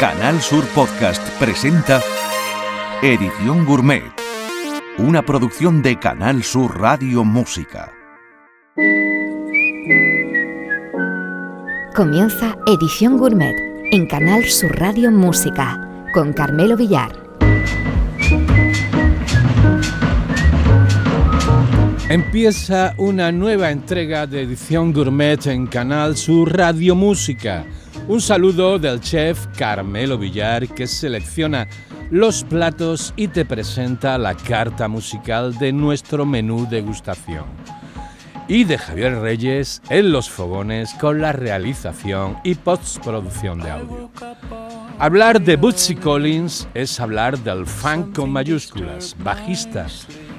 Canal Sur Podcast presenta Edición Gourmet, una producción de Canal Sur Radio Música. Comienza Edición Gourmet en Canal Sur Radio Música con Carmelo Villar. Empieza una nueva entrega de Edición Gourmet en Canal Sur Radio Música un saludo del chef Carmelo Villar que selecciona los platos y te presenta la carta musical de nuestro menú degustación. Y de Javier Reyes en los fogones con la realización y postproducción de audio. Hablar de Bootsy Collins es hablar del funk con mayúsculas, bajista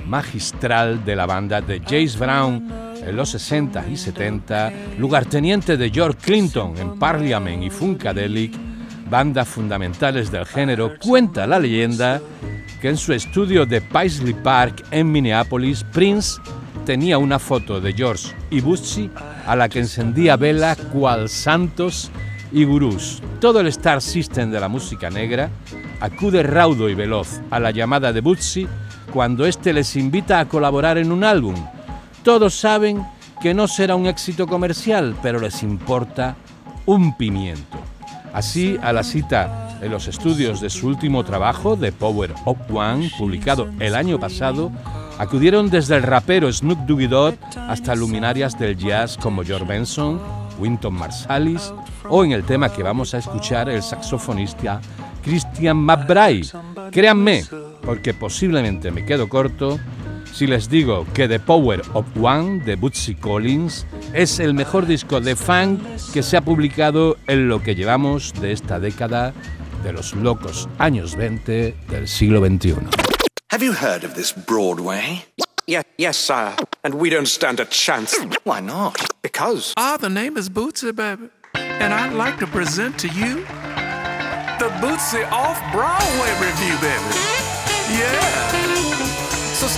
magistral de la banda de Jace Brown en los 60 y 70, lugarteniente de George Clinton en Parliament y Funkadelic, bandas fundamentales del género, cuenta la leyenda que en su estudio de Paisley Park en Minneapolis, Prince tenía una foto de George y Bootsy a la que encendía vela cual santos y gurús. Todo el Star System de la música negra acude raudo y veloz a la llamada de Bootsy cuando éste les invita a colaborar en un álbum todos saben que no será un éxito comercial, pero les importa un pimiento. Así, a la cita en los estudios de su último trabajo, The Power of One, publicado el año pasado, acudieron desde el rapero Snoop Doggy Dogg hasta luminarias del jazz como George Benson, Winton Marsalis o en el tema que vamos a escuchar el saxofonista Christian McBride. Créanme, porque posiblemente me quedo corto, si les digo que The Power of One de Bootsy Collins es el mejor disco de funk que se ha publicado en lo que llevamos de esta década de los locos años 20 del siglo XXI. Have you heard of this Broadway? Yeah, yes, sire. And we don't stand a chance. Why not? Because. Ah, the name is Bootsy, baby. And I'd like to present to you the Bootsy Off Broadway review, baby. Yeah.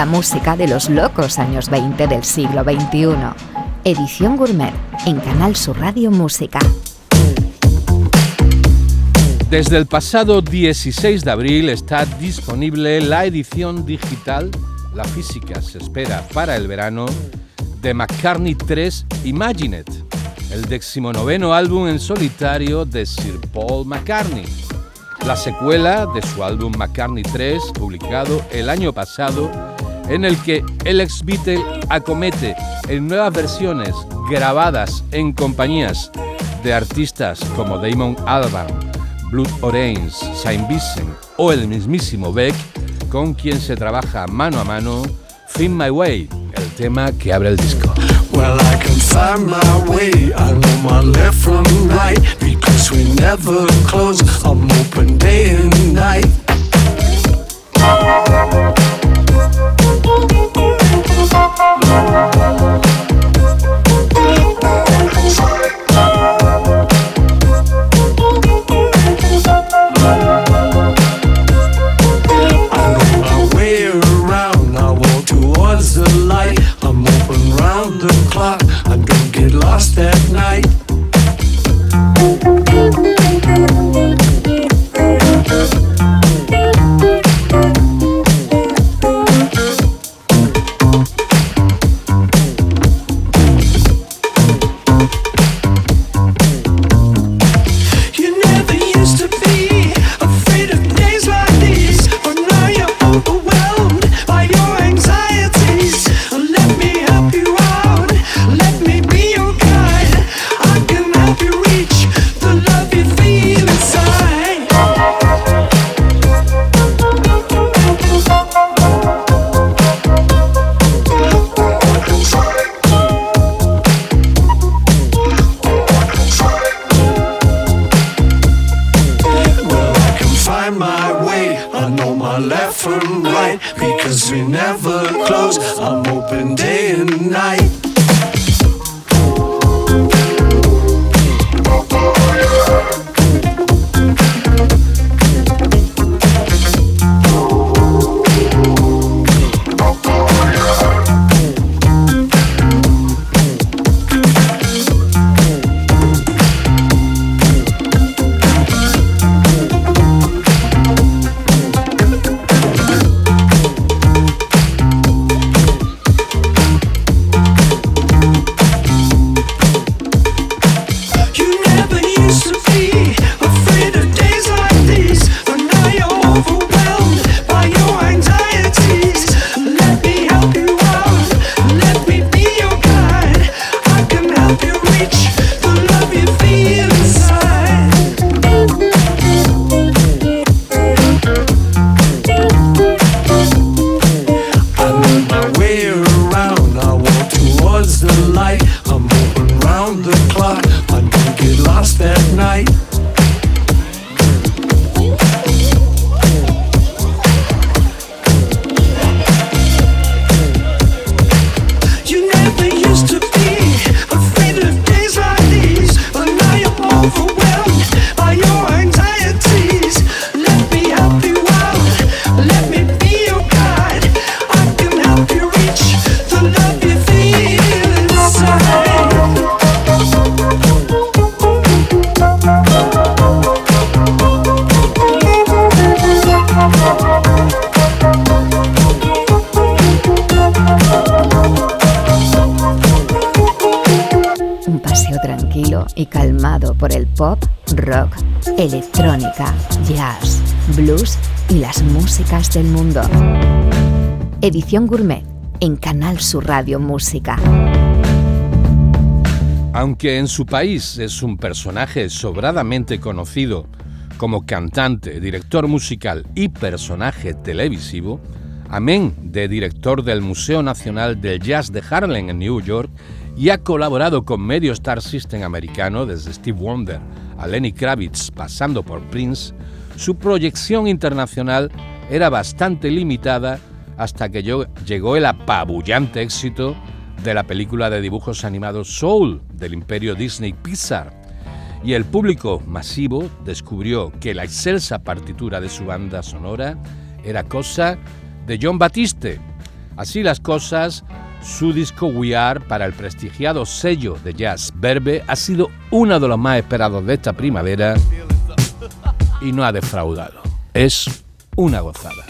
la música de los locos años 20 del siglo XXI. Edición Gourmet en Canal Sur Radio Música. Desde el pasado 16 de abril está disponible la edición digital, la física se espera para el verano, de McCartney 3 Imagine It, el decimonoveno álbum en solitario de Sir Paul McCartney, la secuela de su álbum McCartney 3, publicado el año pasado, en el que el ex Beatle acomete en nuevas versiones grabadas en compañías de artistas como Damon Albarn, Blood Orange, Saint Vincent o el mismísimo Beck, con quien se trabaja mano a mano Find My Way, el tema que abre el disco. Well, I can find my way. I know my from right because we never close. I'm open day and night. I Edición Gourmet en Canal Sur Radio Música. Aunque en su país es un personaje sobradamente conocido como cantante, director musical y personaje televisivo, amén de director del Museo Nacional del Jazz de Harlem en New York y ha colaborado con medio Star System americano desde Steve Wonder a Lenny Kravitz pasando por Prince, su proyección internacional era bastante limitada hasta que llegó el apabullante éxito de la película de dibujos animados Soul del imperio Disney Pixar. Y el público masivo descubrió que la excelsa partitura de su banda sonora era cosa de John Batiste, Así las cosas, su disco We Are para el prestigiado sello de jazz Verbe ha sido uno de los más esperados de esta primavera y no ha defraudado. Es una gozada.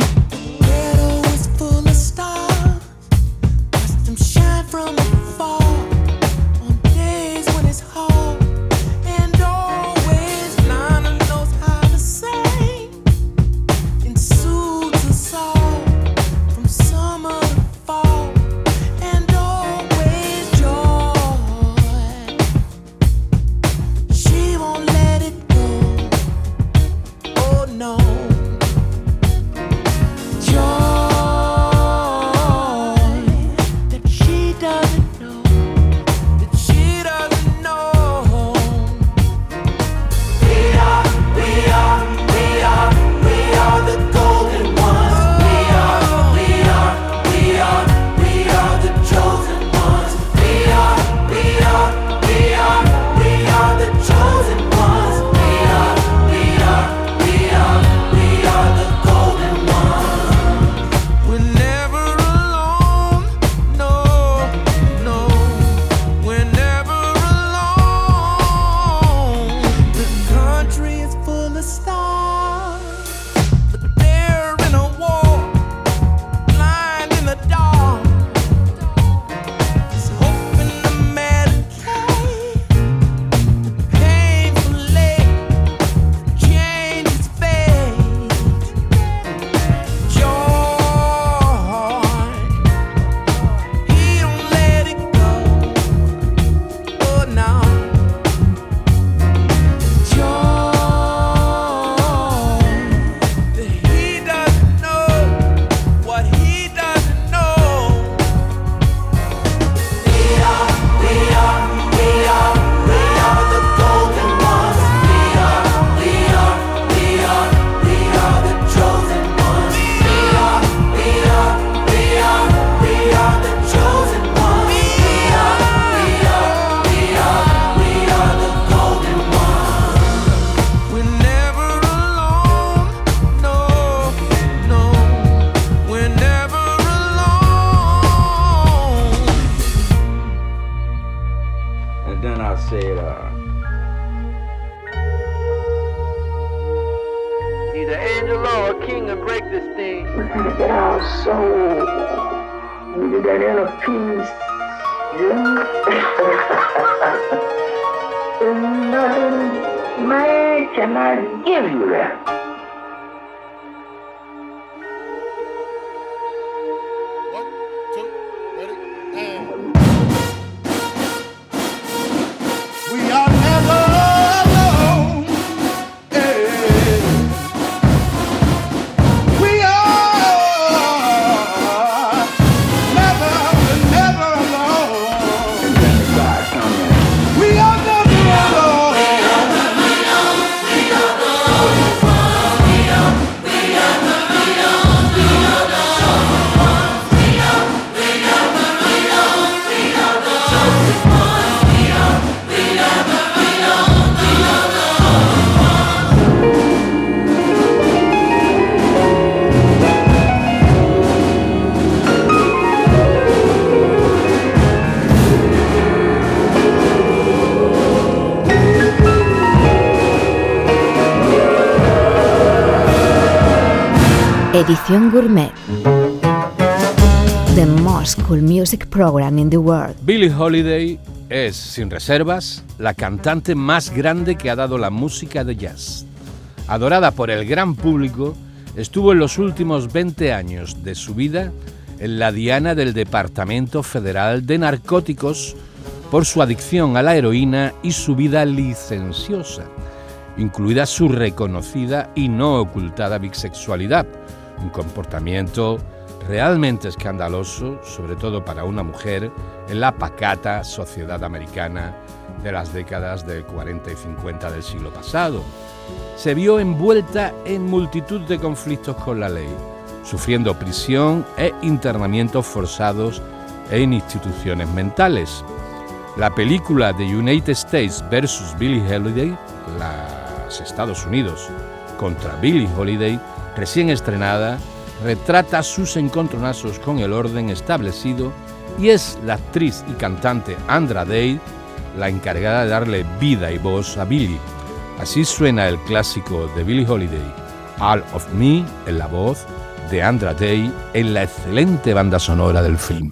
the stars. Edición Gourmet. The most cool music program in the world. Billie Holiday es, sin reservas, la cantante más grande que ha dado la música de jazz. Adorada por el gran público, estuvo en los últimos 20 años de su vida en la diana del Departamento Federal de Narcóticos por su adicción a la heroína y su vida licenciosa, incluida su reconocida y no ocultada bisexualidad, un comportamiento realmente escandaloso, sobre todo para una mujer, en la pacata sociedad americana de las décadas del 40 y 50 del siglo pasado. Se vio envuelta en multitud de conflictos con la ley, sufriendo prisión e internamientos forzados en instituciones mentales. La película The United States vs. Billie Holiday, los Estados Unidos contra Billie Holiday, recién estrenada, retrata sus encontronazos con el orden establecido y es la actriz y cantante Andra Day la encargada de darle vida y voz a Billy. Así suena el clásico de Billie Holiday, All of Me en la voz de Andra Day en la excelente banda sonora del film.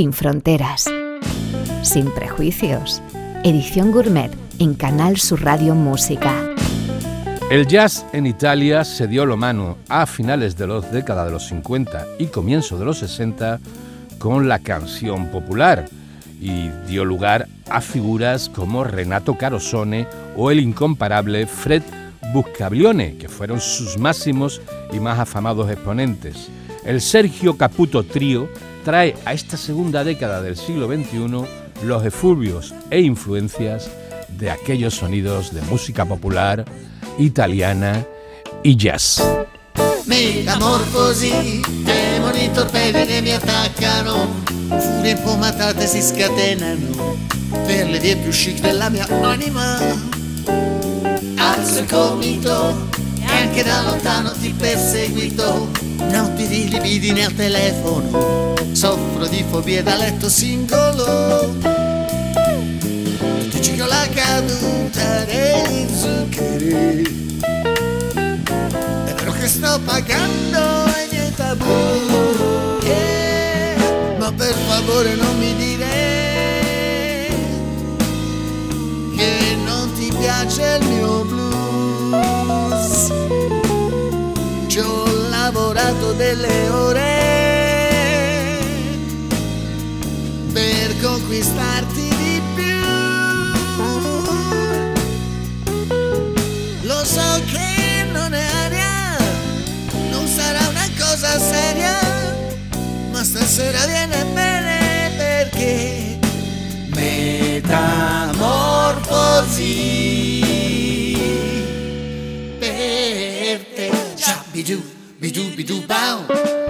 Sin fronteras, sin prejuicios. Edición Gourmet en Canal Sur Radio Música. El jazz en Italia se dio lo mano a finales de los décadas de los 50 y comienzo de los 60 con la canción popular y dio lugar a figuras como Renato Carosone o el incomparable Fred Buscaglione, que fueron sus máximos y más afamados exponentes. El Sergio Caputo Trío trae a esta segunda década del siglo XXI los efluvios e influencias de aquellos sonidos de música popular, italiana y jazz. Metamorfosi, demoni torpedi mi attaccano, furie infumatate si scatenano per le vie più chic della mia anima. Alzo il gomito e anche da lontano ti perseguito, notti di libidine al telefono, soffro di fobie da letto singolo. Dici con la caduta degli zuccheri. È vero che sto pagando i miei tabù, yeah, ma per favore non mi dire che non ti piace il mio blues. Lavorato delle ore per conquistarti di più. Lo so che non è aria, non sarà una cosa seria, ma stasera viene bene perché metamorfosi per te. Ciao, bidoo, bidoo, bidoo, bow.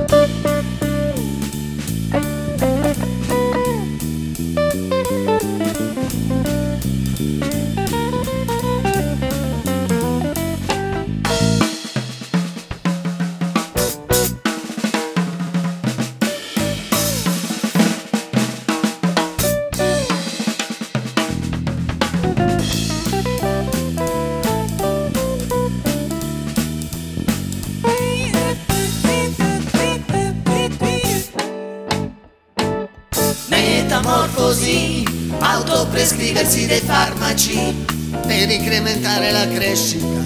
Autoprescriversi dei farmaci per incrementare la crescita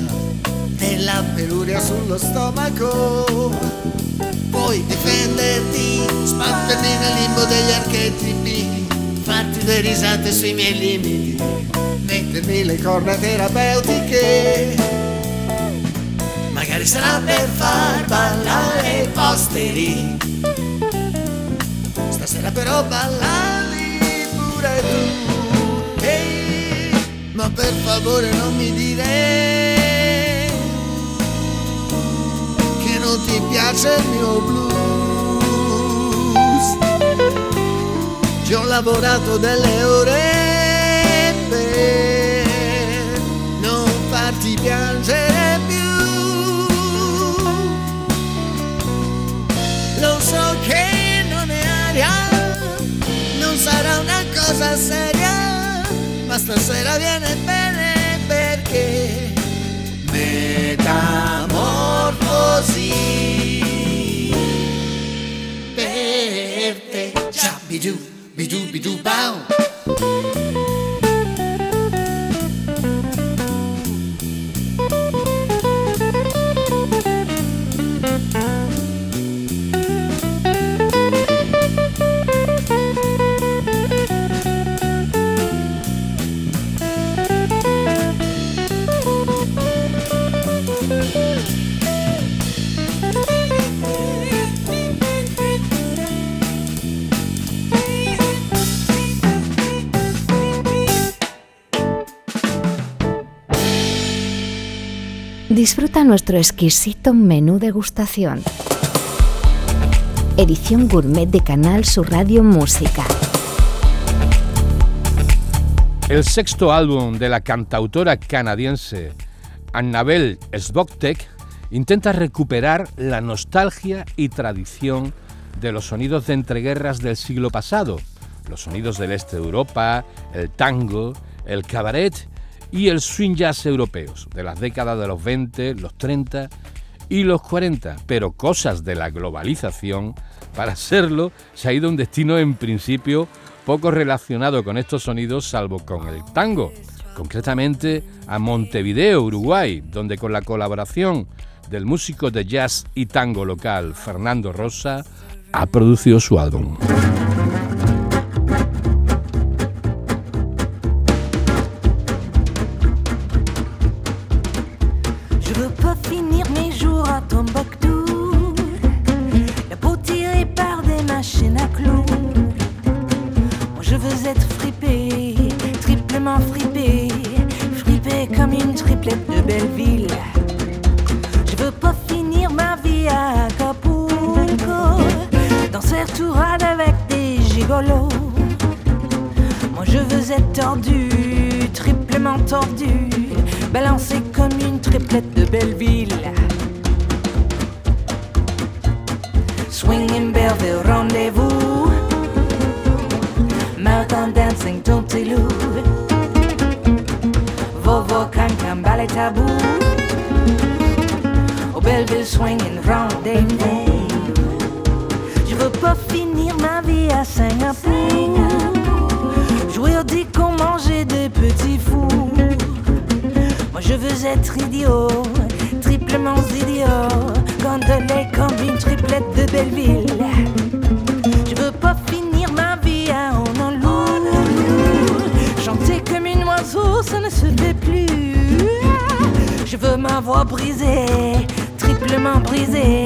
della peluria sullo stomaco. Puoi difenderti, sbatterti nel limbo degli archetipi, farti due risate sui miei limiti, mettermi le corna terapeutiche. Magari sarà per far ballare i posteri. Stasera però ballavi pure tu per favore non mi dire Che non ti piace il mio blues. Ci ho lavorato delle ore Per non farti piangere più. Lo so che non è aria, non sarà una cosa seria, ma stasera viene bene perché metamorfosi per te. Ciao, bidoo, bidoo, bidoo, bow. Disfruta nuestro exquisito menú degustación. Edición gourmet de Canal Sur Radio Música. El sexto álbum de la cantautora canadiense Annabelle Sboktek intenta recuperar la nostalgia y tradición de los sonidos de entreguerras del siglo pasado, los sonidos del este de Europa, el tango, el cabaret y el swing jazz europeos de las décadas de los 20, los 30 y los 40, pero cosas de la globalización, para hacerlo se ha ido un destino en principio poco relacionado con estos sonidos salvo con el tango, concretamente a Montevideo, Uruguay, donde con la colaboración del músico de jazz y tango local Fernando Rosa ha producido su álbum. Veux être idiot, triplement idiot. Gondoler comme une triplette de Belleville. Je veux pas finir ma vie à Honolulu. Chanter comme une oiseau, ça ne se fait plus. Je veux ma voix brisée, triplement brisée.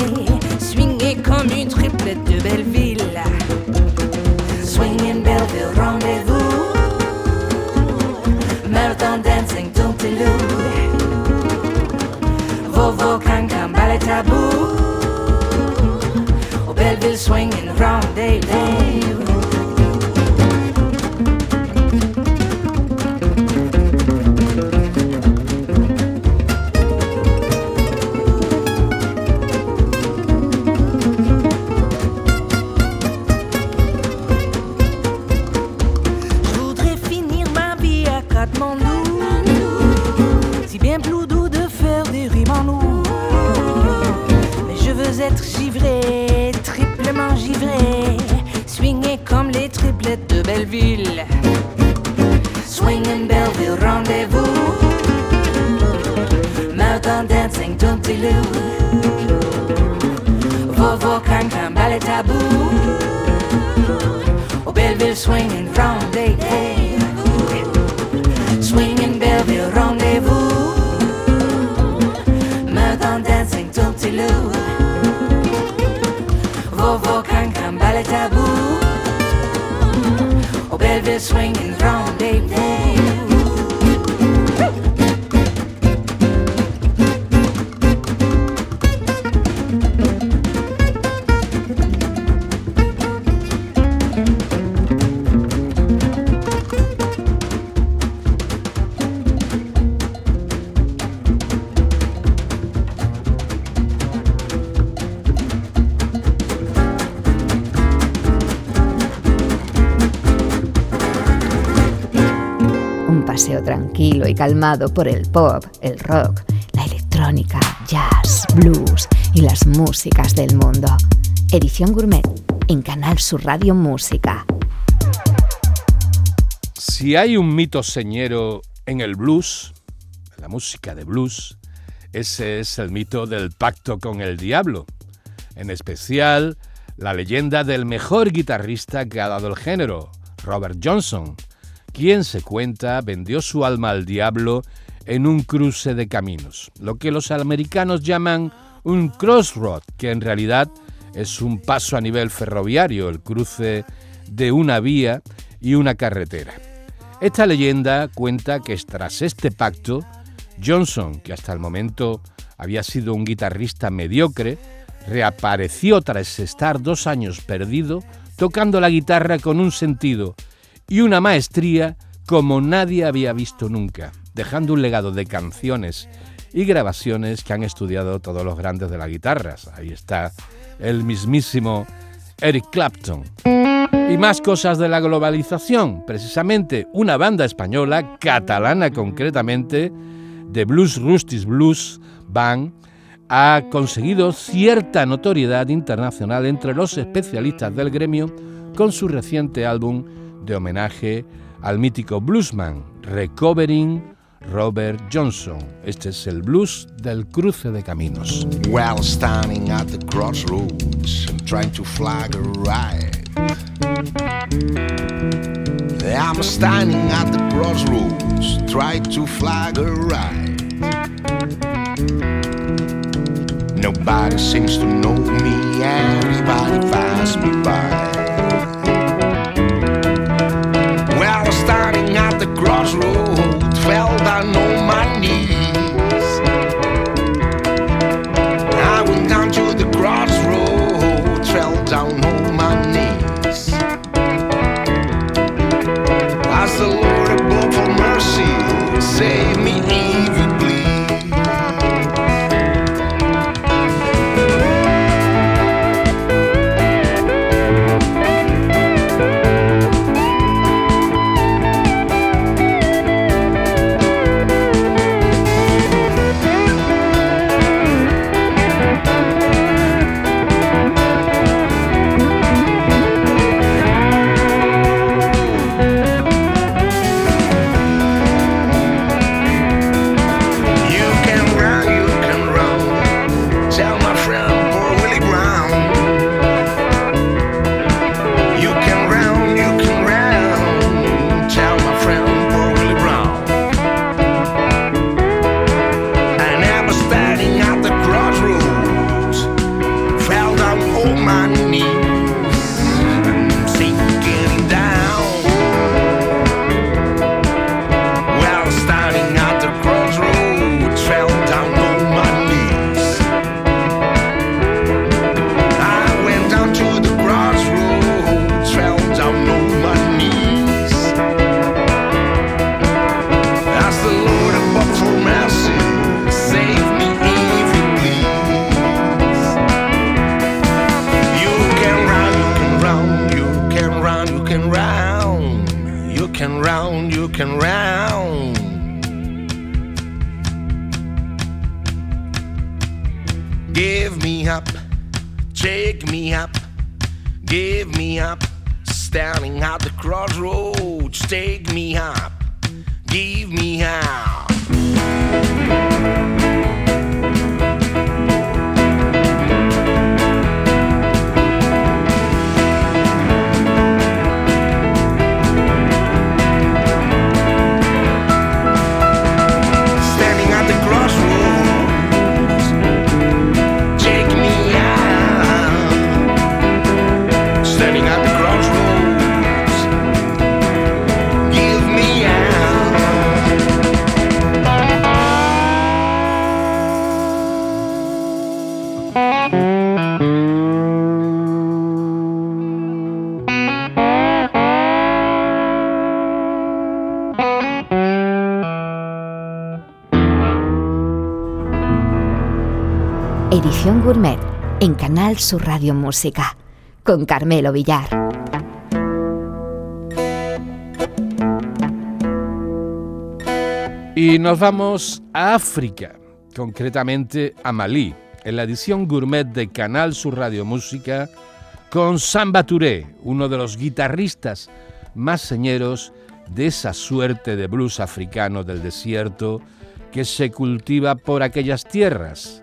Swinger comme une triplette de Belleville. Swinging Belleville, rendez-vous. Marathon dancing, Tontilou. Congo, Cancan, Ballet Taboo. Or Belleville swinging round, they, day. Belleville. Swinging Belleville, rendez-vous. Marathon dancing, Tontilou. Vovo, cancan, ballet tabou. Au Belleville swinging rendez-vous. Swinging Belleville rendez-vous. Marathon dancing Tontilou. Swinging rendez-vous. Tranquilo y calmado por el pop, el rock, la electrónica, jazz, blues y las músicas del mundo. Edición Gourmet en Canal Sur Radio Música. Si hay un mito señero en el blues, en la música de blues, ese es el mito del pacto con el diablo. En especial, la leyenda del mejor guitarrista que ha dado el género, Robert Johnson, quien se cuenta vendió su alma al diablo en un cruce de caminos, lo que los americanos llaman un crossroad, que en realidad es un paso a nivel ferroviario, el cruce de una vía y una carretera. Esta leyenda cuenta que tras este pacto, Johnson, que hasta el momento había sido un guitarrista mediocre, reapareció tras estar dos años perdido, tocando la guitarra con un sentido y una maestría como nadie había visto nunca, dejando un legado de canciones y grabaciones que han estudiado todos los grandes de las guitarras. Ahí está el mismísimo Eric Clapton. Y más cosas de la globalización, precisamente una banda española, catalana concretamente, de Blues Rustis Blues Band, ha conseguido cierta notoriedad internacional entre los especialistas del gremio con su reciente álbum de homenaje al mítico bluesman Recovering Robert Johnson. Este es el blues del cruce de caminos. Well, standing at the crossroads and trying to flag a ride. I'm standing at the crossroads, trying to flag a ride. Nobody seems to know me, everybody passes me by. At fell down on my knees. I went down to the crossroads, fell down on my knees. Ask the Lord above for mercy, save can round, you can round, you can round. Give me up, take me up, give me up. Standing at the crossroads, take me up, give me up. Gourmet en Canal Sur Radio Música con Carmelo Villar. Y nos vamos a África, concretamente a Malí, en la edición gourmet de Canal Sur Radio Música, con Samba Touré, uno de los guitarristas más señeros de esa suerte de blues africano del desierto que se cultiva por aquellas tierras.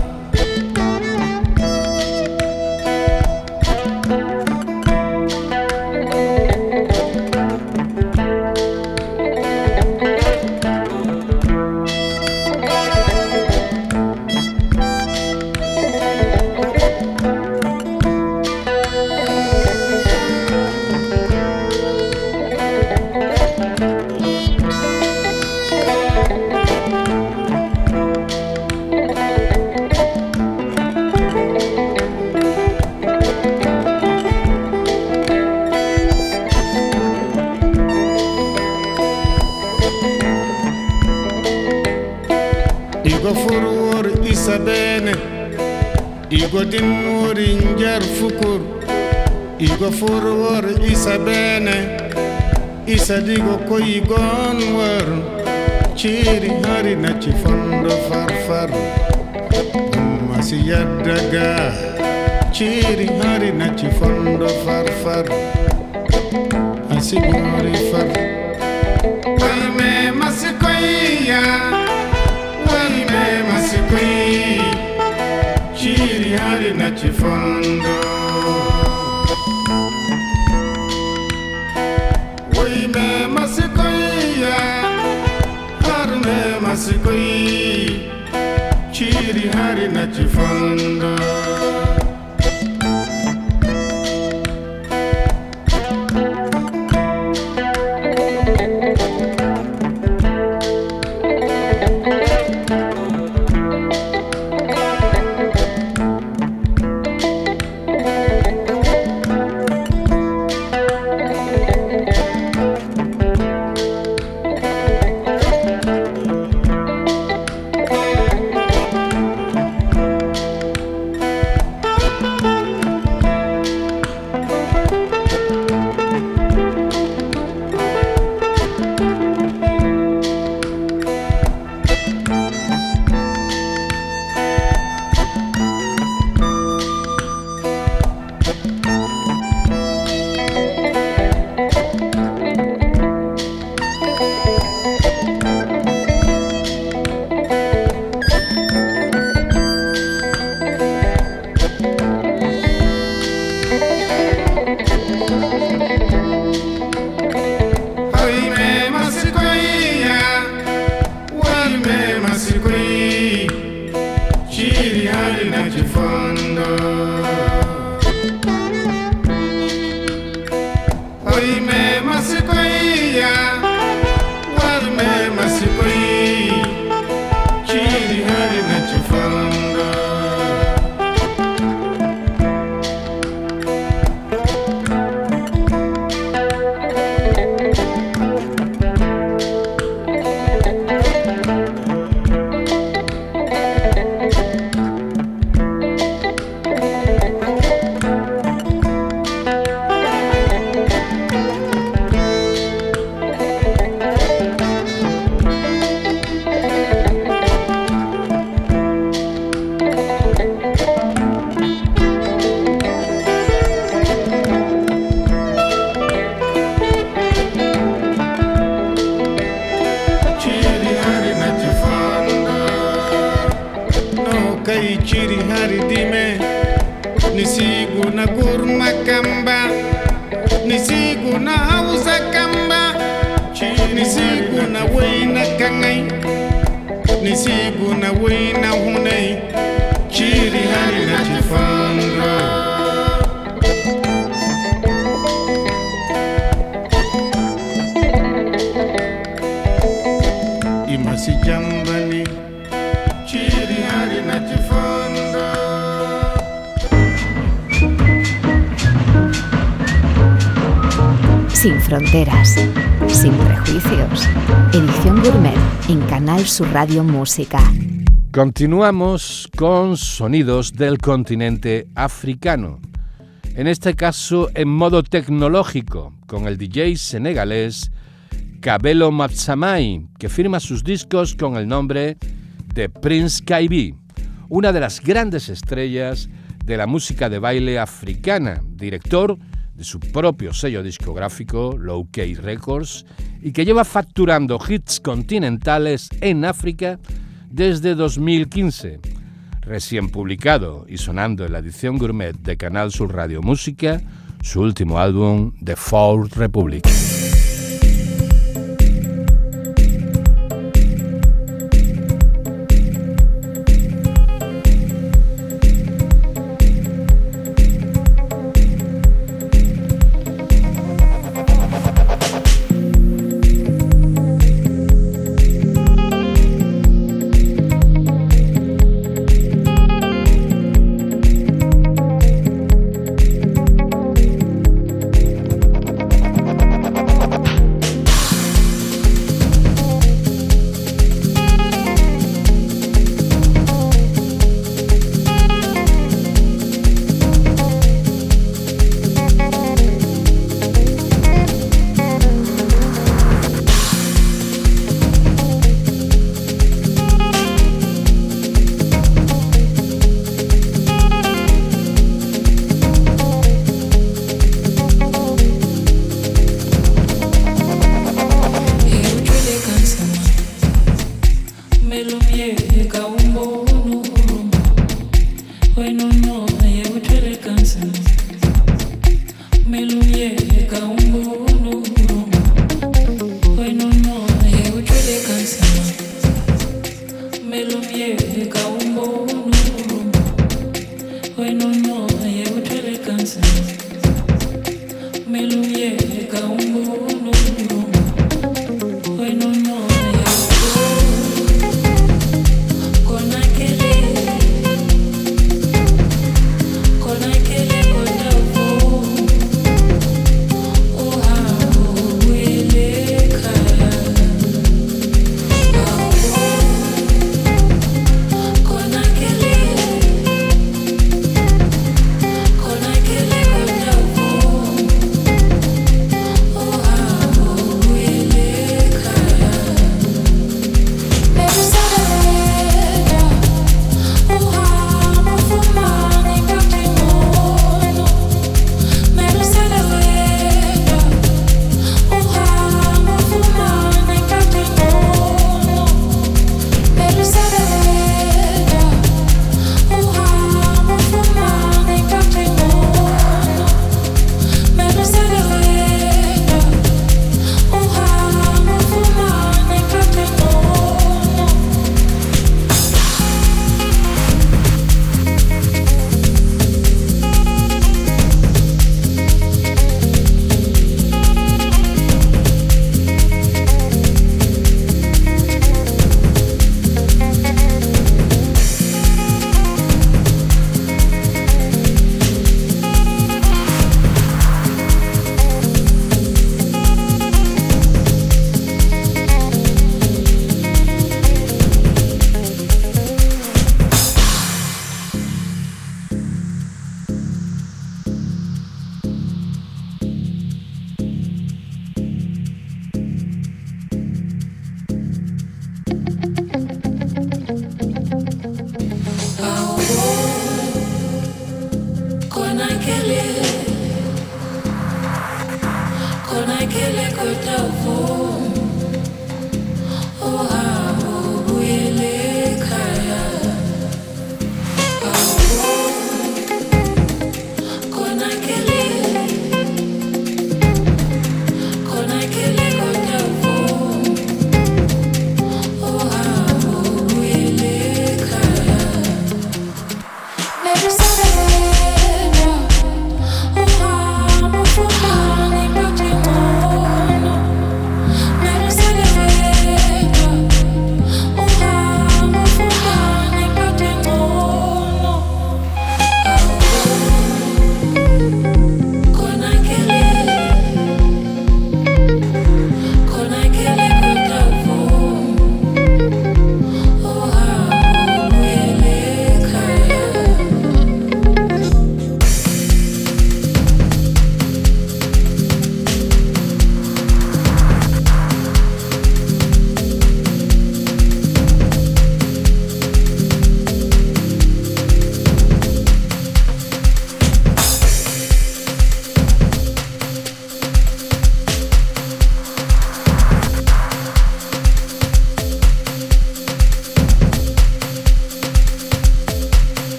din wurin jar fukur igo furwar isa bene isa digo koyi gon war hari na chifondo farfar masi yaddaga ciri hari na chifondo farfar asi gori far kalme masi koyiya Chiri hari na chifondo Wime masikoi ya Harme masikoi Chiri hari na chifondo chiri nisiguna Kurma Kamba, nisiguna Hausa Kamba, nisiguna Waina Kangai, nisiguna Waina Hunai, Chiri Hani Natifai. Sin fronteras, sin prejuicios. Edición Gourmet en Canal Sur Radio Música. Continuamos con sonidos del continente africano. En este caso en modo tecnológico, con el DJ senegalés Kabelo Matsamai, que firma sus discos con el nombre de Prince Kaibi, una de las grandes estrellas de la música de baile africana, director de su propio sello discográfico, Low Records, y que lleva facturando hits continentales en África desde 2015. Recién publicado y sonando en la edición gourmet de Canal Sur Radio Música, su último álbum, The Fourth Republic.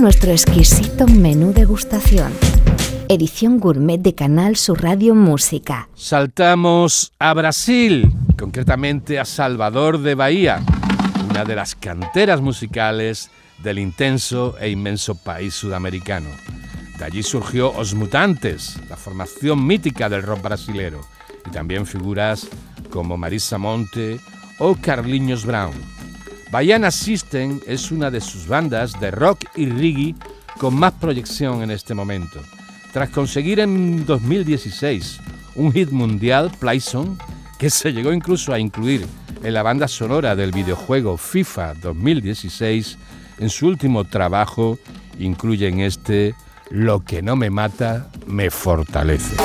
Nuestro exquisito menú degustación. Edición gourmet de Canal Sur Radio Música. Saltamos a Brasil, concretamente a Salvador de Bahía, una de las canteras musicales del intenso e inmenso país sudamericano. De allí surgió Os Mutantes, la formación mítica del rock brasilero, y también figuras como Marisa Monte o Carlinhos Brown. Baiana System es una de sus bandas de rock y reggae con más proyección en este momento. Tras conseguir en 2016 un hit mundial, Playson, que se llegó incluso a incluir en la banda sonora del videojuego FIFA 2016, en su último trabajo incluyen este Lo que no me mata, me fortalece.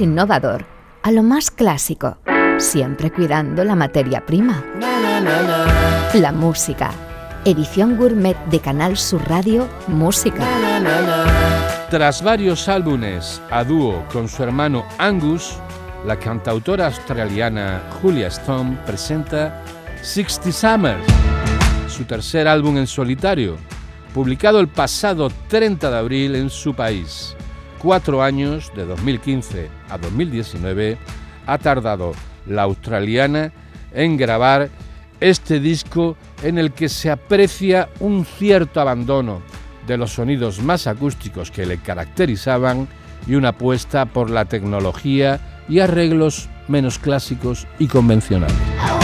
Innovador a lo más clásico, siempre cuidando la materia prima. La música. Edición gourmet de Canal Sur Radio Música. Tras varios álbumes a dúo con su hermano Angus, la cantautora australiana Julia Stone presenta 60 Summers, su tercer álbum en solitario, publicado el pasado 30 de abril en su país cuatro años, de 2015 a 2019, ha tardado la australiana en grabar Este disco en el que se aprecia un cierto abandono de los sonidos más acústicos que le caracterizaban y una apuesta por la tecnología y arreglos menos clásicos y convencionales.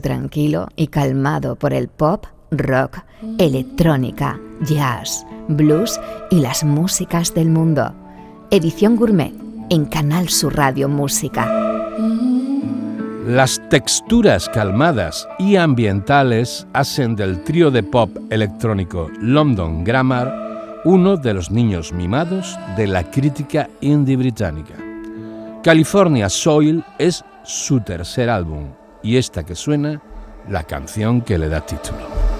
Tranquilo y calmado por el pop, rock, electrónica, jazz, blues y las músicas del mundo. Edición Gourmet en Canal Sur Radio Música. Las texturas calmadas y ambientales hacen del trío de pop electrónico London Grammar uno de los niños mimados de la crítica indie británica. California Soil es su tercer álbum y esta que suena, la canción que le da título.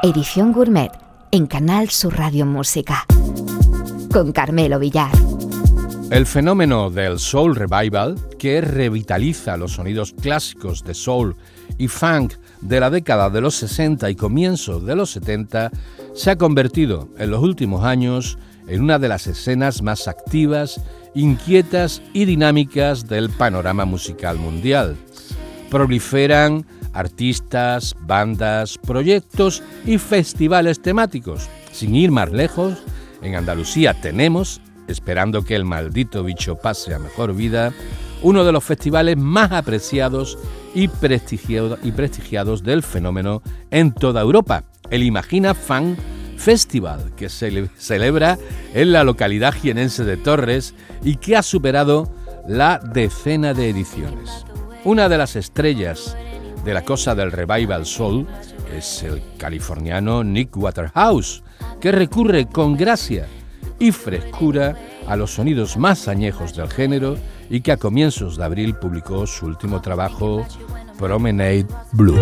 Edición Gourmet en Canal Sur Radio Música. Con Carmelo Villar. El fenómeno del Soul Revival, que revitaliza los sonidos clásicos de soul y funk de la década de los 60 y comienzos de los 70, se ha convertido en los últimos años en una de las escenas más activas, inquietas y dinámicas del panorama musical mundial. Proliferan artistas, bandas, proyectos y festivales temáticos. Sin ir más lejos, en Andalucía tenemos, esperando que el maldito bicho pase a mejor vida, uno de los festivales más apreciados y prestigiados del fenómeno en toda Europa, el Imagina Fan Festival, que se celebra en la localidad jienense de Torres y que ha superado la decena de ediciones. Una de las estrellas de la cosa del revival soul es el californiano Nick Waterhouse, que recurre con gracia y frescura a los sonidos más añejos del género y que a comienzos de abril publicó su último trabajo, Promenade Blue.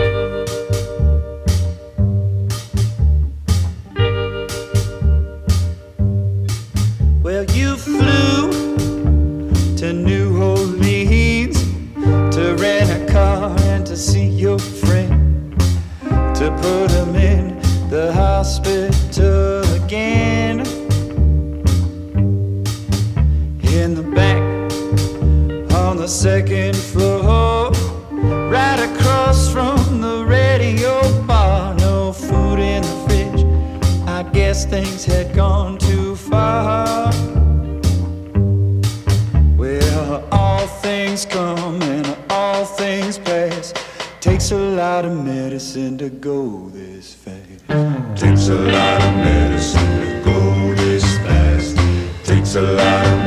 Put him in the hospital again. In the back on the second floor, right across from the radio bar, no food in the fridge. I guess things had gone too far. Well, all things come Takes a lot of medicine to go this fast. Takes a lot of medicine to go this fast. Takes a lot of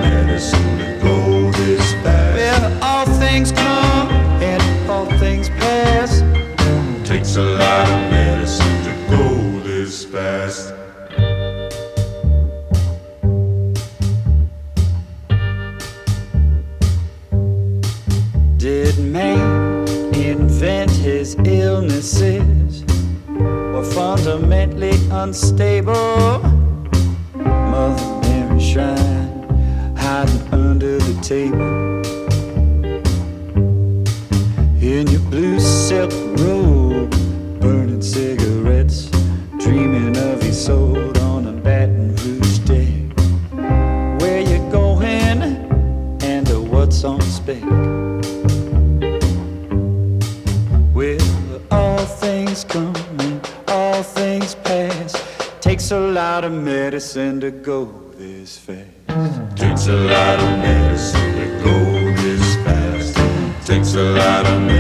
unstable? Mother Mary Shrine hiding under the table. Lot of medicine to go this fast. Takes a lot of medicine to go this fast. Takes a lot of medicine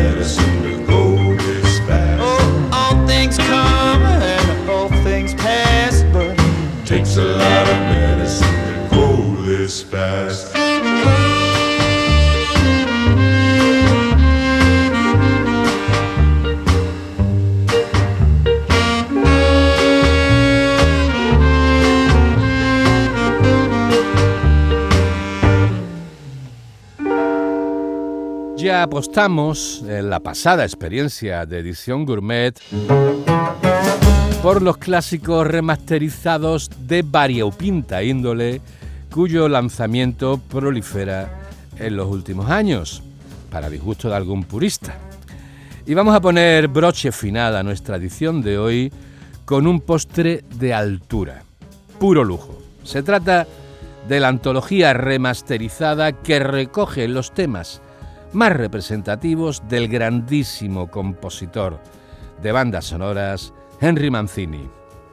apostamos en la pasada experiencia de edición gourmet por los clásicos remasterizados de variopinta índole cuyo lanzamiento prolifera en los últimos años, para disgusto de algún purista. Y vamos a poner broche final a nuestra edición de hoy con un postre de altura, puro lujo. Se trata de la antología remasterizada que recoge los temas más representativos del grandísimo compositor de bandas sonoras Henry Mancini.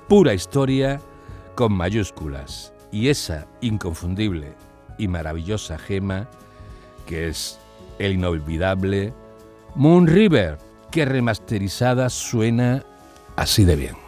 Pura historia con mayúsculas y esa inconfundible y maravillosa gema que es el inolvidable Moon River, que remasterizada suena así de bien.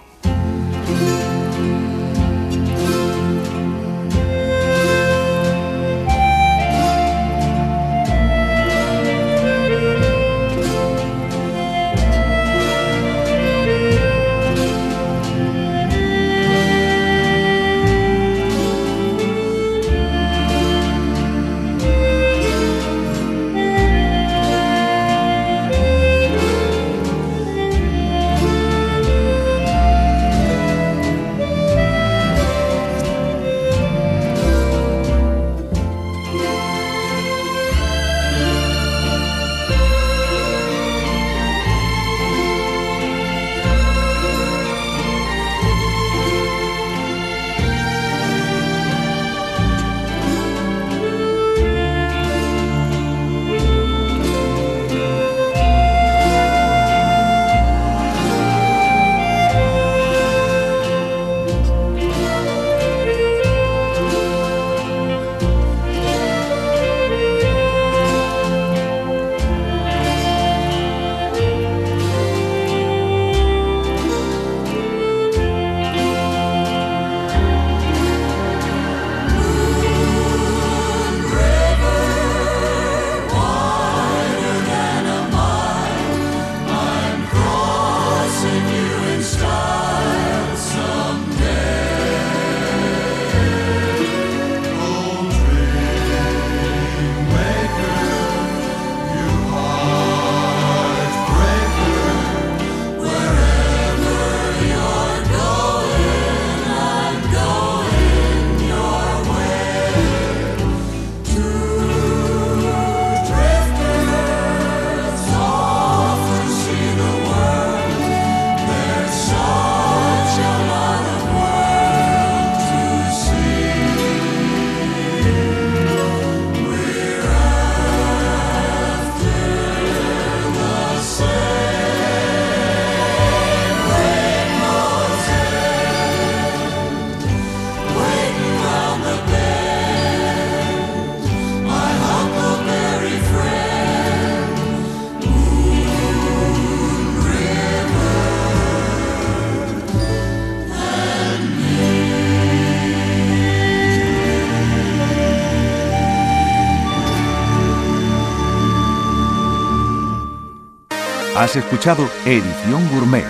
Has escuchado Edición Gourmet,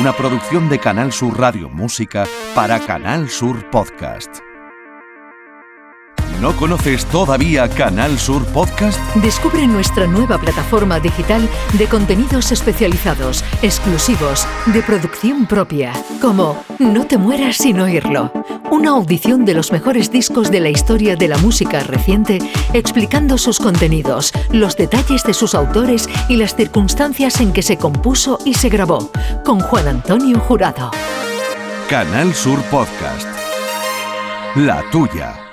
una producción de Canal Sur Radio Música para Canal Sur Podcast. ¿No conoces todavía Canal Sur Podcast? Descubre nuestra nueva plataforma digital de contenidos especializados, exclusivos, de producción propia, como No te mueras sin oírlo, una audición de los mejores discos de la historia de la música reciente, explicando sus contenidos, los detalles de sus autores y las circunstancias en que se compuso y se grabó, con Juan Antonio Jurado. Canal Sur Podcast. La tuya.